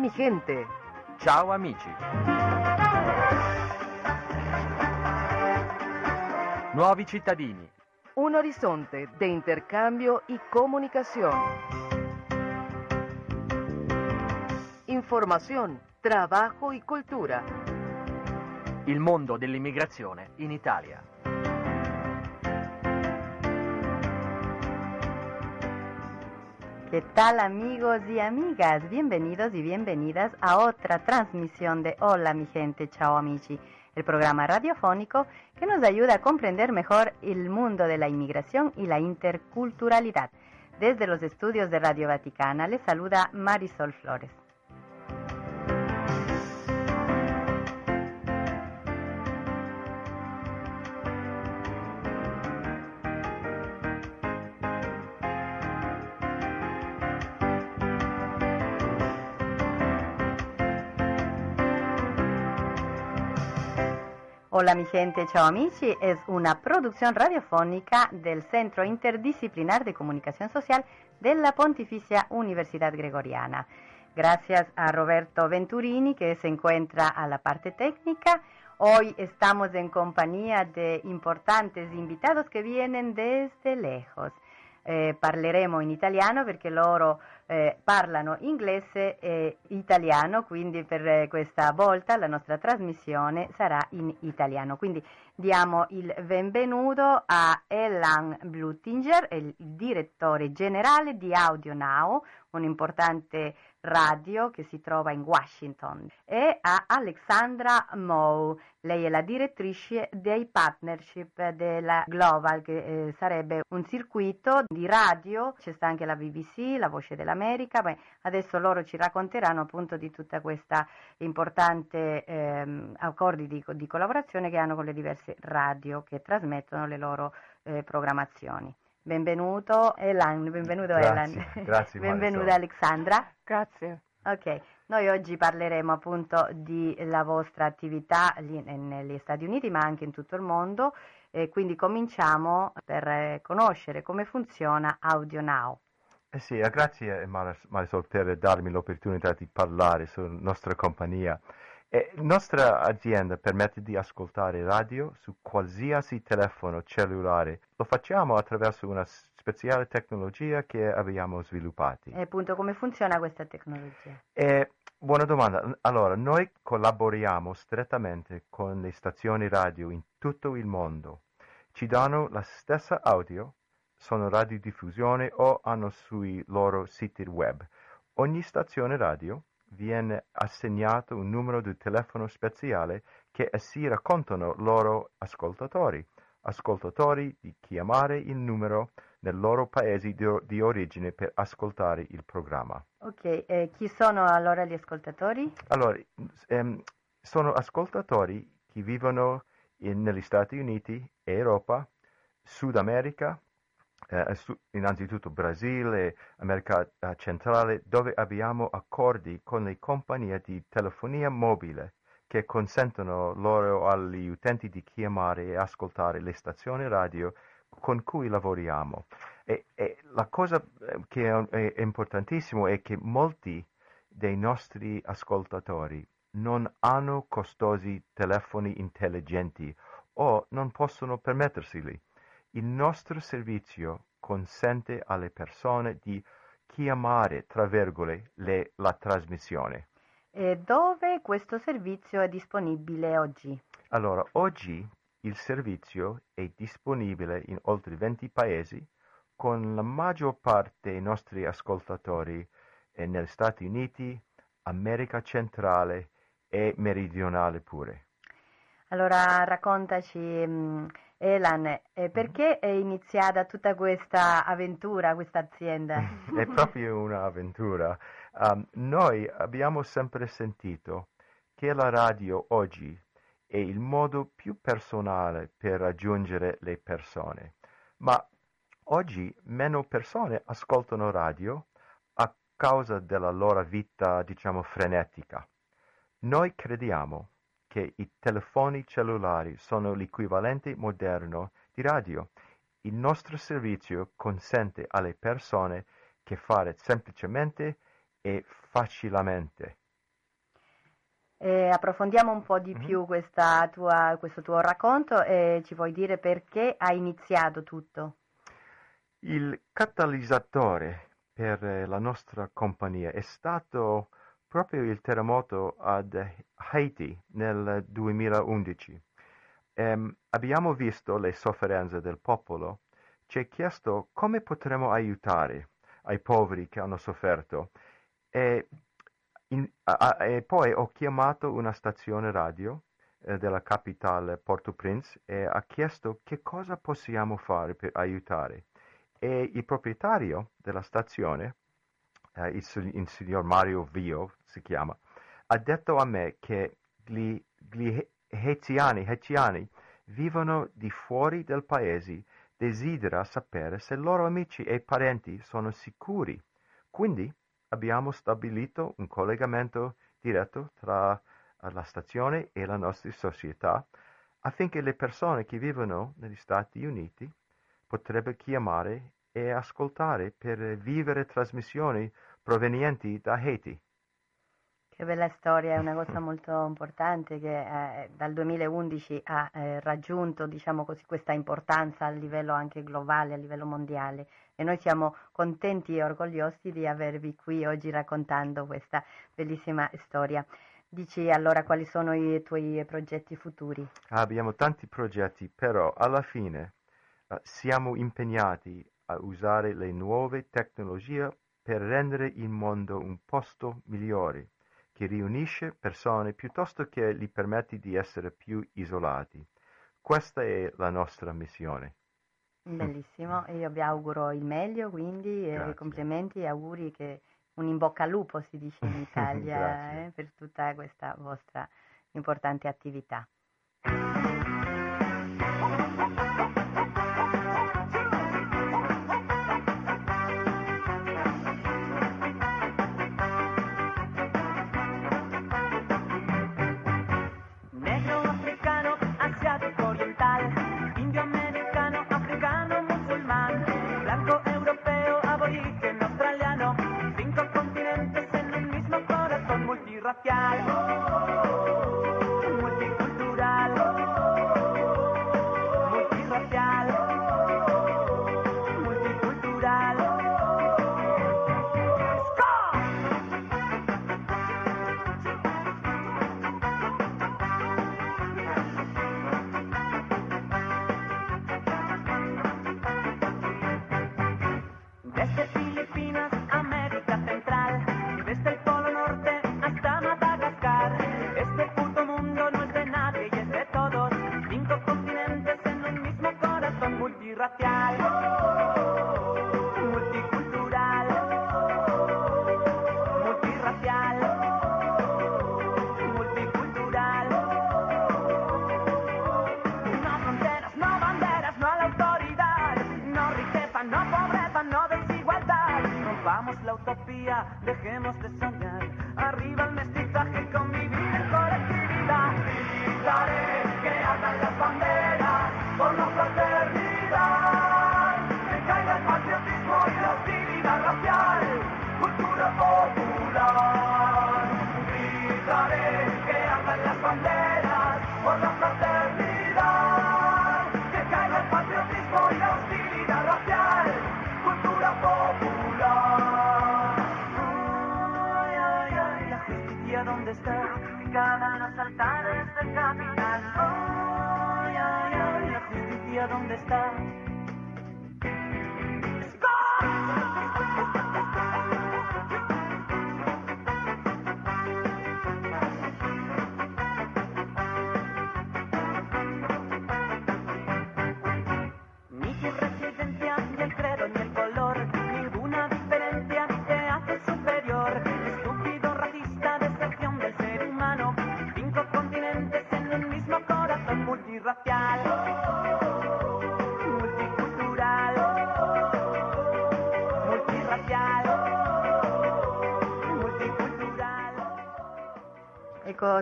mi gente. Ciao amici. Nuovi cittadini. Un horizonte de intercambio y comunicación. Información, trabajo y cultura. Il mondo dell'immigrazione in Italia. ¿Qué tal amigos y amigas? Bienvenidos y bienvenidas a otra transmisión de Hola mi gente, ciao amici, el programa radiofónico que nos ayuda a comprender mejor el mundo de la inmigración y la interculturalidad. Desde los estudios de Radio Vaticana les saluda Marisol Flores. Hola mi gente, ciao amici, es una producción radiofónica del Centro Interdisciplinar de Comunicación Social de la Pontificia Universidad Gregoriana. Gracias a Roberto Venturini que se encuentra a la parte técnica. Hoy estamos en compañía de importantes invitados que vienen desde lejos. Eh, parleremo in italiano perché loro eh, parlano inglese e italiano, quindi per eh, questa volta la nostra trasmissione sarà in italiano. Quindi diamo il benvenuto a Elan Blutinger, il direttore generale di Audio Now, un'importante radio che si trova in Washington, e a Alexandra Moe, lei è la direttrice dei partnership della Global, che eh, sarebbe un circuito di radio, c'è sta anche la BBC, la Voce dell'America, Beh, adesso loro ci racconteranno appunto di tutta questa importante ehm, accordi di, di, collaborazione che hanno con le diverse radio che trasmettono le loro eh, programmazioni. Benvenuto Elan, benvenuto grazie, Elan. Grazie Benvenuta Alexandra. Grazie. Ok, noi oggi parleremo appunto della vostra attività lì negli Stati Uniti ma anche in tutto il mondo e quindi cominciamo per conoscere come funziona Audio Now. Eh sì, grazie Marisol per darmi l'opportunità di parlare sulla nostra compagnia. E la nostra azienda permette di ascoltare radio su qualsiasi telefono cellulare. Lo facciamo attraverso una speciale tecnologia che abbiamo sviluppato. E appunto come funziona questa tecnologia? E, buona domanda. Allora, noi collaboriamo strettamente con le stazioni radio in tutto il mondo. Ci danno la stessa audio, sono radiodiffusione o hanno sui loro siti web. Ogni stazione radio viene assegnato un numero di telefono speciale che essi raccontano loro ascoltatori, ascoltatori di chiamare il numero nel loro paese di, di origine per ascoltare il programma. Ok, eh, chi sono allora gli ascoltatori? Allora, ehm, sono ascoltatori che vivono in, negli Stati Uniti, Europa, Sud America, eh, innanzitutto Brasile, America eh, centrale, dove abbiamo accordi con le compagnie di telefonia mobile che consentono loro agli utenti di chiamare e ascoltare le stazioni radio con cui lavoriamo. E, e la cosa eh, che è importantissima è che molti dei nostri ascoltatori non hanno costosi telefoni intelligenti o non possono permetterseli. Il nostro servizio consente alle persone di chiamare, tra virgolette, le, la trasmissione. E dove questo servizio è disponibile oggi? Allora, oggi il servizio è disponibile in oltre 20 paesi, con la maggior parte dei nostri ascoltatori negli Stati Uniti, America centrale e meridionale pure. Allora raccontaci, um, Elan, eh, perché è iniziata tutta questa avventura, questa azienda? è proprio un'avventura. Um, noi abbiamo sempre sentito che la radio oggi è il modo più personale per raggiungere le persone, ma oggi meno persone ascoltano radio a causa della loro vita, diciamo, frenetica. Noi crediamo che i telefoni cellulari sono l'equivalente moderno di radio. Il nostro servizio consente alle persone che fare semplicemente e facilmente Eh, approfondiamo un po' di Mhm. più questa tua- questo tuo racconto e ci vuoi dire perché hai iniziato tutto? Il catalizzatore per la nostra compagnia è stato proprio il terremoto ad Haiti nel 2011. Ehm, abbiamo visto le sofferenze del popolo, ci è chiesto come potremmo aiutare ai poveri che hanno sofferto. E, in- a- a- e poi ho chiamato una stazione radio eh, della capitale Port-au-Prince e ha chiesto che cosa possiamo fare per aiutare. E il proprietario della stazione, eh, il, il signor Mario Vio si chiama, ha detto a me che gli, gli haitiani, haitiani vivono di fuori del paese, desidera sapere se i loro amici e parenti sono sicuri. Quindi abbiamo stabilito un collegamento diretto tra eh, la stazione e la nostra società affinché le persone che vivono negli Stati Uniti potrebbe chiamare e ascoltare per vivere trasmissioni provenienti da Haiti. Che bella storia, è una cosa molto importante che eh, dal 2011 ha eh, raggiunto, diciamo così, questa importanza a livello anche globale, a livello mondiale e noi siamo contenti e orgogliosi di avervi qui oggi raccontando questa bellissima storia. Dici allora quali sono i tuoi progetti futuri? Abbiamo tanti progetti, però alla fine eh, siamo impegnati a usare le nuove tecnologie per rendere il mondo un posto migliore, che riunisce persone piuttosto che gli permette di essere più isolati. Questa è la nostra missione. Bellissimo, io vi auguro il meglio, quindi eh, complimenti e auguri che un in bocca al lupo si dice in Italia eh, per tutta questa vostra importante attività. Utopía, dejemos de soñar. Arriba el mestizaje, ¿Dónde está.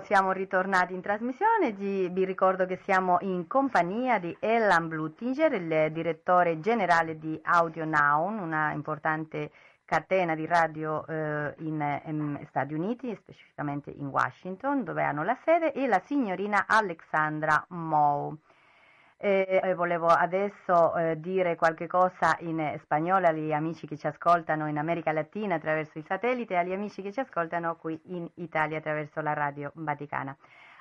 Siamo ritornati in trasmissione. Vi ricordo che siamo in compagnia di Ellan Blutinger, il direttore generale di Audio Now, una importante catena di radio eh, in, in, Stati Uniti, specificamente in Washington, dove hanno la sede, e la signorina Alexandra Moe. E volevo adesso eh, dire qualche cosa in spagnolo agli amici che ci ascoltano in America Latina attraverso il satellite e agli amici che ci ascoltano qui in Italia attraverso la radio Vaticana.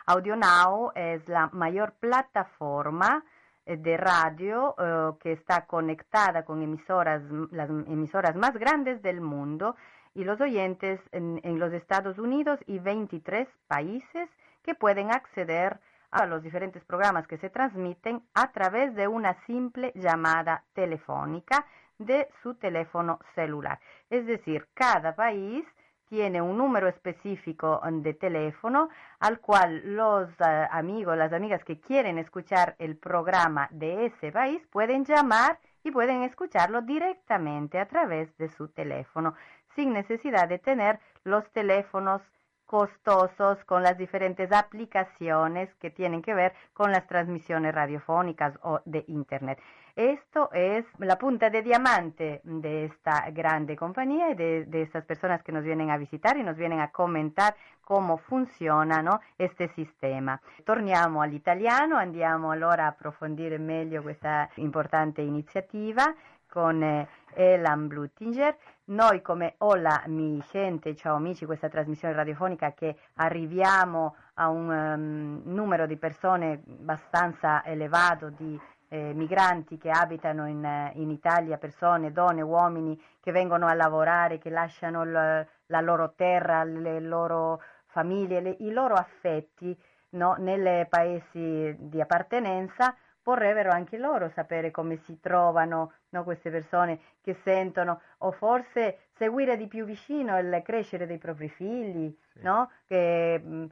Audio Now è la maggior plataforma eh, de radio eh, que está conectada con emisoras, las más grandes del mundo y los oyentes en, en los Estados Unidos y 23 países que pueden acceder a los diferentes programas que se transmiten a través de una simple llamada telefónica de su teléfono celular. Es decir, cada país tiene un número específico de teléfono al cual los uh, amigos, las amigas que quieren escuchar el programa de ese país pueden llamar y pueden escucharlo directamente a través de su teléfono, sin necesidad de tener los teléfonos costosos con las diferentes aplicaciones que tienen que ver con las transmisiones radiofónicas o de Internet. Esto es la punta de diamante de esta grande compañía y de, de, estas personas que nos vienen a visitar y nos vienen a comentar come funziona no, este sistema. Torniamo all'italiano, andiamo allora a approfondire meglio questa importante iniziativa con eh, Elan Blutinger. Noi come Hola mi gente, ciao amici, questa trasmissione radiofonica che arriviamo a un um, numero di persone abbastanza elevato di eh, migranti che abitano in, in, Italia, persone, donne, uomini che vengono a lavorare, che lasciano l, la loro terra, le loro famiglie, le, i loro affetti no, nei paesi di appartenenza, vorrebbero anche loro sapere come si trovano no, queste persone che sentono, o forse seguire di più vicino il crescere dei propri figli, sì. no? che, mh,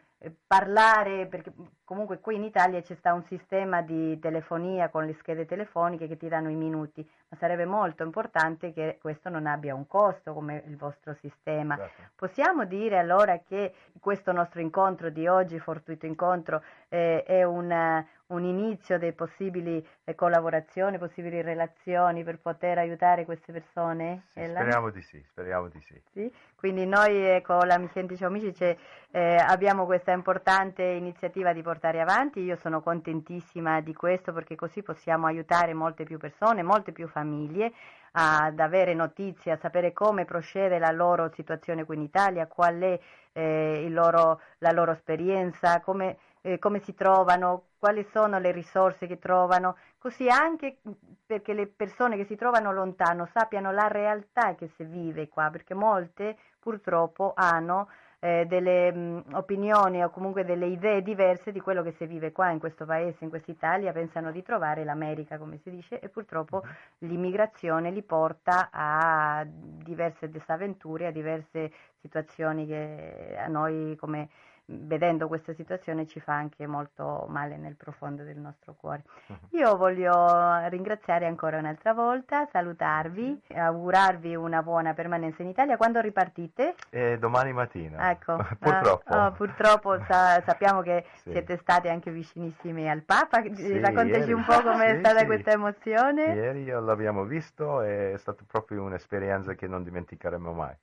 parlare, perché comunque qui in Italia c'è sta un sistema di telefonia con le schede telefoniche che ti danno i minuti, ma sarebbe molto importante che questo non abbia un costo come il vostro sistema. Certo. Possiamo dire allora che questo nostro incontro di oggi, fortuito incontro, eh, è una, un inizio di possibili eh, collaborazioni, possibili relazioni per poter aiutare queste persone? Sì, speriamo di sì, speriamo di sì. sì? Quindi noi con la Micenti Amici eh, abbiamo questa importante iniziativa di portare avanti, io sono contentissima di questo perché così possiamo aiutare molte più persone, molte più famiglie ad avere notizie, a sapere come procede la loro situazione qui in Italia, qual è eh, loro, la loro esperienza, come eh, come si trovano, quali sono le risorse che trovano, così anche perché le persone che si trovano lontano sappiano la realtà che si vive qua, perché molte purtroppo hanno eh, delle mh, opinioni o comunque delle idee diverse di quello che si vive qua in questo paese, in questa Italia, pensano di trovare l'America, come si dice, e purtroppo l'immigrazione li porta a diverse disavventure, a diverse situazioni che a noi come vedendo questa situazione ci fa anche molto male nel profondo del nostro cuore. Uh-huh. Io voglio ringraziare ancora un'altra volta, salutarvi, augurarvi una buona permanenza in Italia. Quando ripartite? Eh, domani mattina. Ecco. purtroppo. Ah, oh, purtroppo sa- sappiamo che sì. siete stati anche vicinissimi al Papa. Sì, Raccontaci ieri. un po' com'è sì, stata questa emozione. Ieri l'abbiamo visto, è stata proprio un'esperienza che non dimenticheremo mai.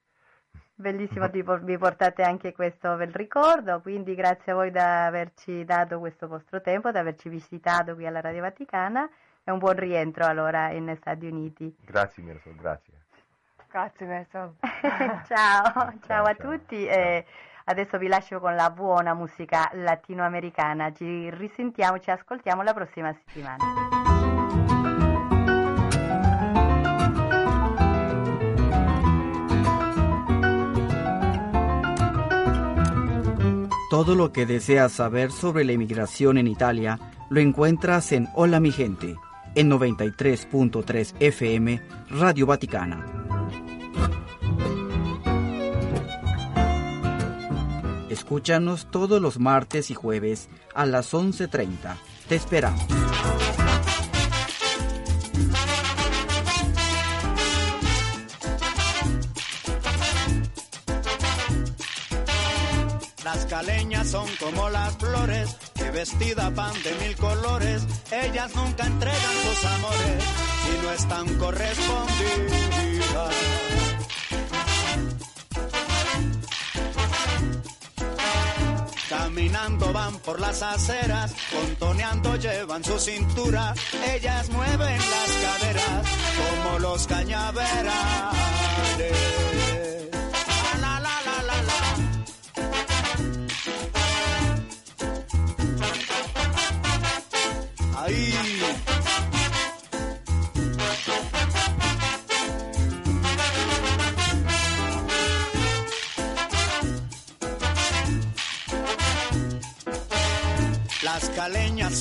Bellissimo, vi portate anche questo bel ricordo, quindi grazie a voi di averci dato questo vostro tempo, di averci visitato qui alla Radio Vaticana e un buon rientro allora in Stati Uniti. Grazie Mirko, grazie. Grazie Mirko. ciao, ciao, ciao, a tutti. Ciao. Adesso vi lascio con la buona musica latinoamericana, ci risentiamo, ci ascoltiamo la prossima settimana. Todo lo que deseas saber sobre la inmigración en Italia lo encuentras en Hola mi gente, en 93.3 FM, Radio Vaticana. Escúchanos todos los martes y jueves a las 11.30. Te esperamos. Caleñas son como las flores que vestidas van de mil colores. Ellas nunca entregan sus amores y no están correspondidas. Caminando van por las aceras, contoneando llevan su cintura. Ellas mueven las caderas como los cañaverales.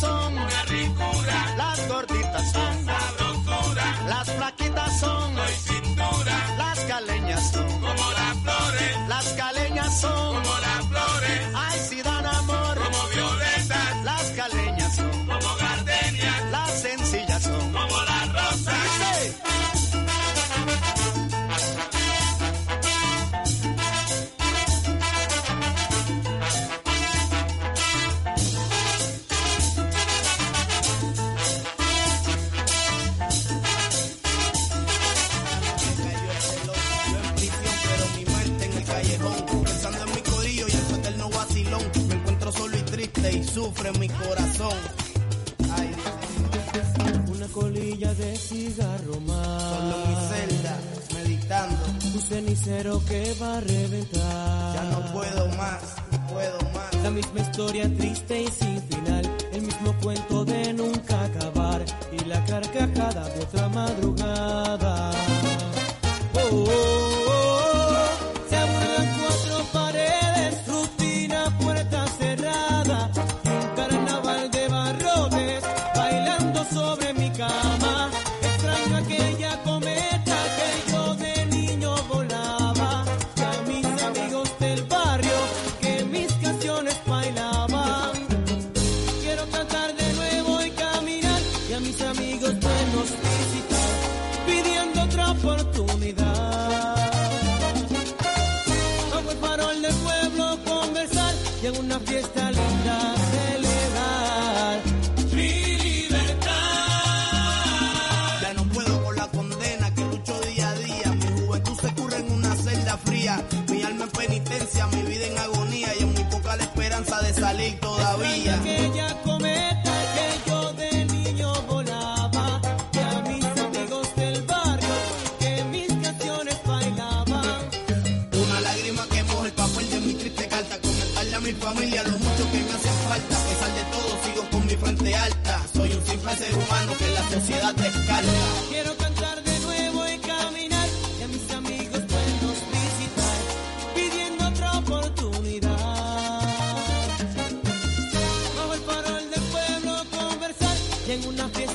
Son una ricura, las gorditas son sabrosura, las flaquitas son no cintura, las caleñas son como las flores, las caleñas son como las flores, ay si y sufre mi corazón. Ay, Una colilla de cigarro más. solo en mi celda, meditando. Un cenicero que va a reventar. Ya no puedo más, no puedo más. La misma historia triste y sin final. El mismo cuento de nunca acabar. Y la carcajada de otra madrugada. Oh, oh, oh, oh. Una fiesta y en una fiesta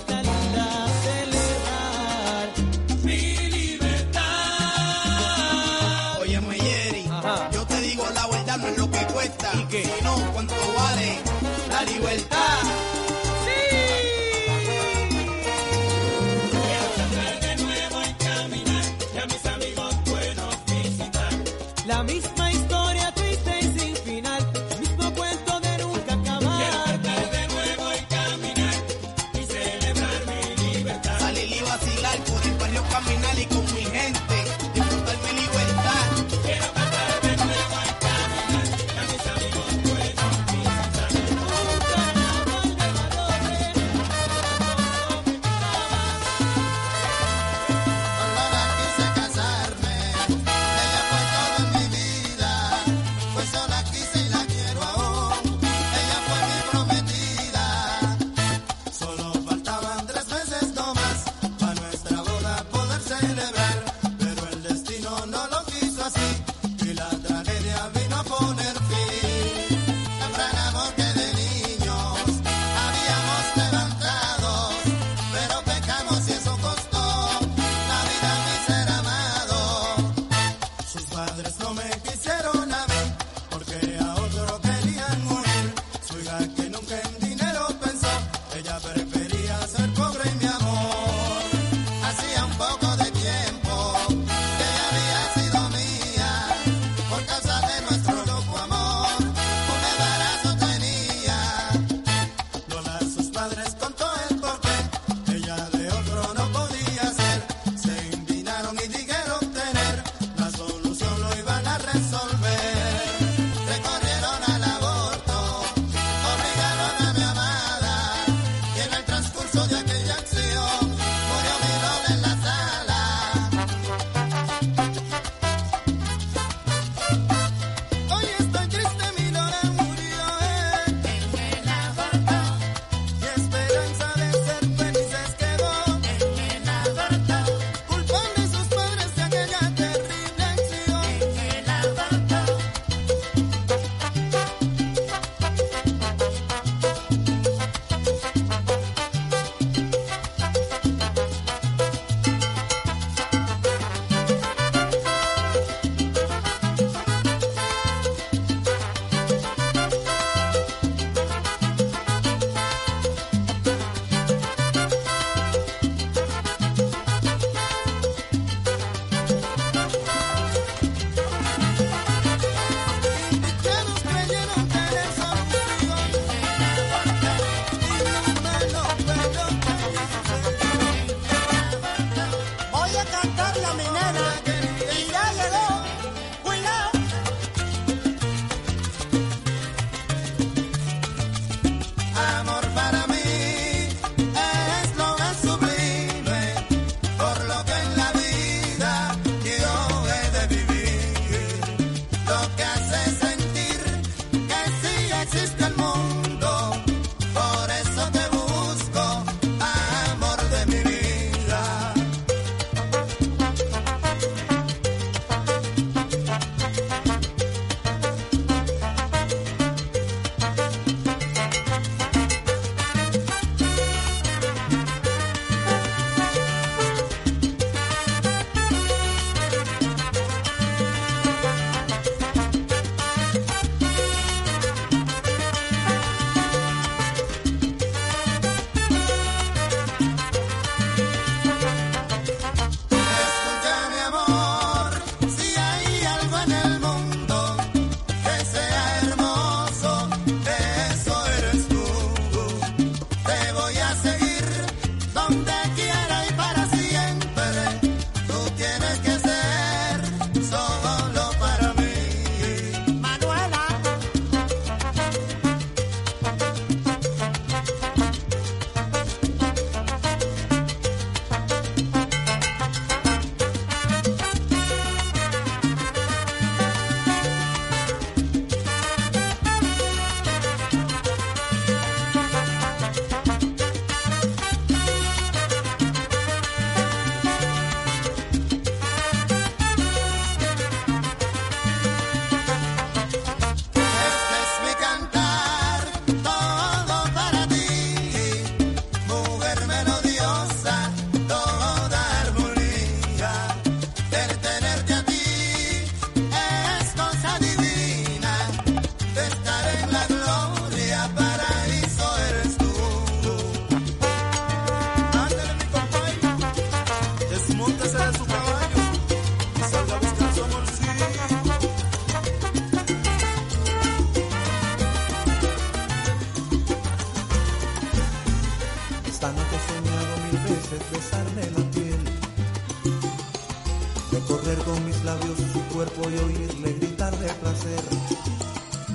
cuerpo y oírle gritar de placer.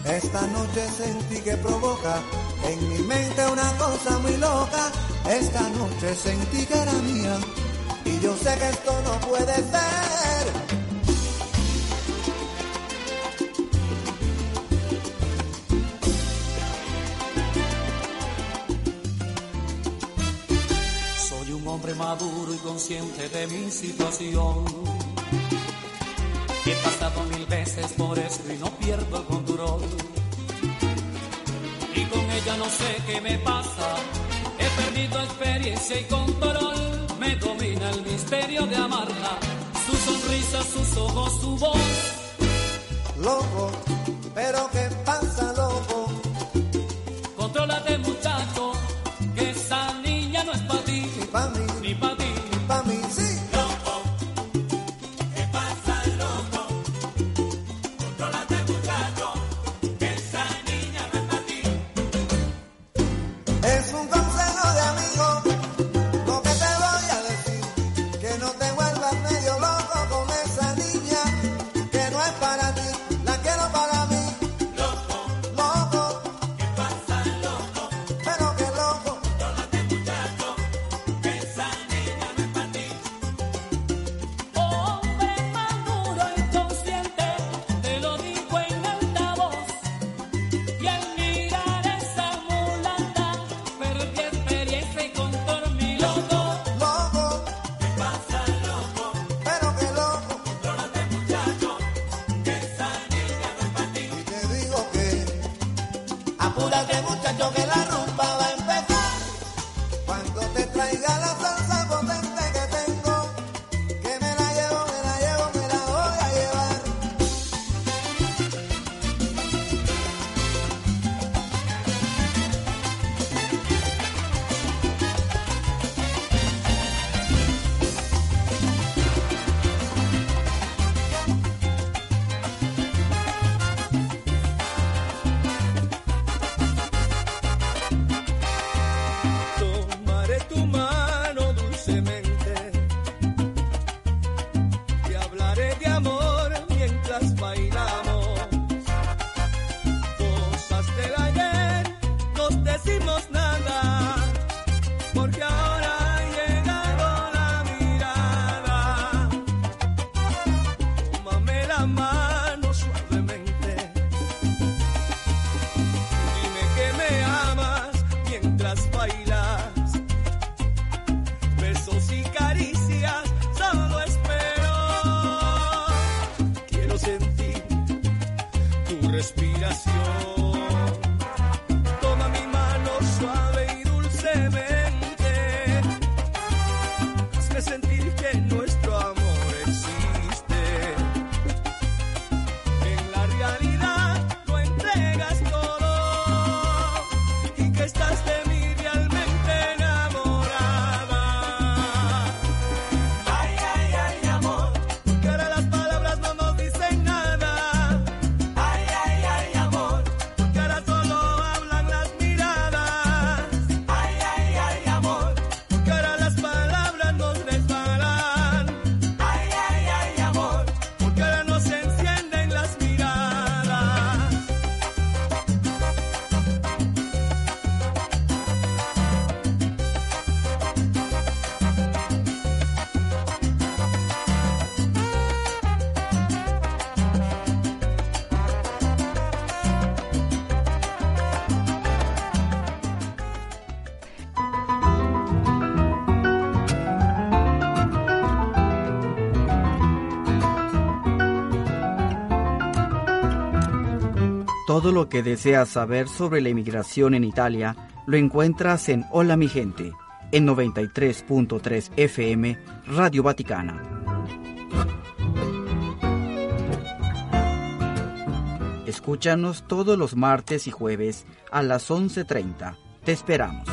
Esta noche sentí que provoca en mi mente una cosa muy loca. Esta noche sentí que era mía y yo sé que esto no puede ser. Soy un hombre maduro y consciente de mi situación. Pasado mil veces por esto y no pierdo el control. Y con ella no sé qué me pasa. He perdido experiencia y control. Me domina el misterio de amarla. Su sonrisa, sus ojos, su voz. Loco, pero ¿qué pasa, loco? Contrólate, muchacho, que esa niña no es para ti. Ni pa' mí, Ni para ti. ni pa' mí, sí. las bailas. Todo lo que deseas saber sobre la inmigración en Italia lo encuentras en Hola mi gente, en 93.3 FM, Radio Vaticana. Escúchanos todos los martes y jueves a las 11.30. Te esperamos.